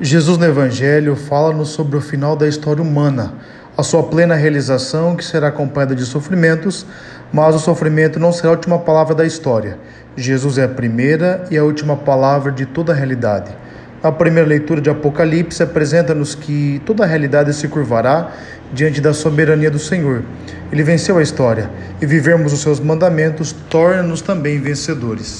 Jesus no Evangelho fala-nos sobre o final da história humana, a sua plena realização, que será acompanhada de sofrimentos, mas o sofrimento não será a última palavra da história. Jesus é a primeira e a última palavra de toda a realidade. A primeira leitura de Apocalipse apresenta-nos que toda a realidade se curvará diante da soberania do Senhor. Ele venceu a história e vivermos os seus mandamentos torna-nos também vencedores.